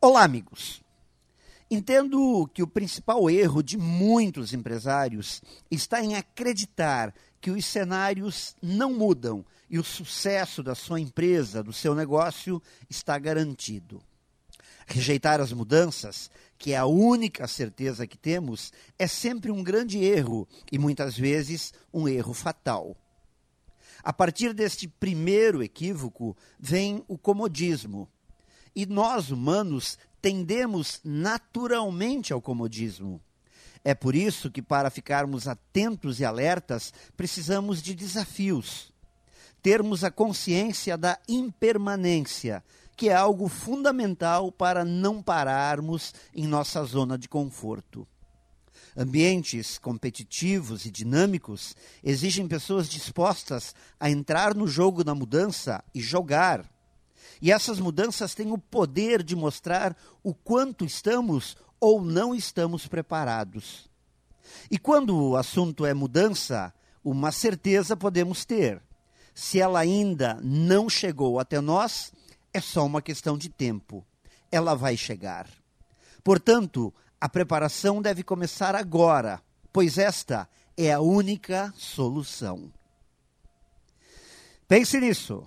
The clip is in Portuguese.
Olá, amigos. Entendo que o principal erro de muitos empresários está em acreditar que os cenários não mudam e o sucesso da sua empresa, do seu negócio, está garantido. Rejeitar as mudanças, que é a única certeza que temos, é sempre um grande erro e muitas vezes um erro fatal. A partir deste primeiro equívoco vem o comodismo. E nós, humanos, tendemos naturalmente ao comodismo. É por isso que, para ficarmos atentos e alertas, precisamos de desafios. Termos a consciência da impermanência, que é algo fundamental para não pararmos em nossa zona de conforto. Ambientes competitivos e dinâmicos exigem pessoas dispostas a entrar no jogo da mudança e jogar. E essas mudanças têm o poder de mostrar o quanto estamos ou não estamos preparados. E quando o assunto é mudança, uma certeza podemos ter. Se ela ainda não chegou até nós, é só uma questão de tempo. Ela vai chegar. Portanto, a preparação deve começar agora, pois esta é a única solução. Pense nisso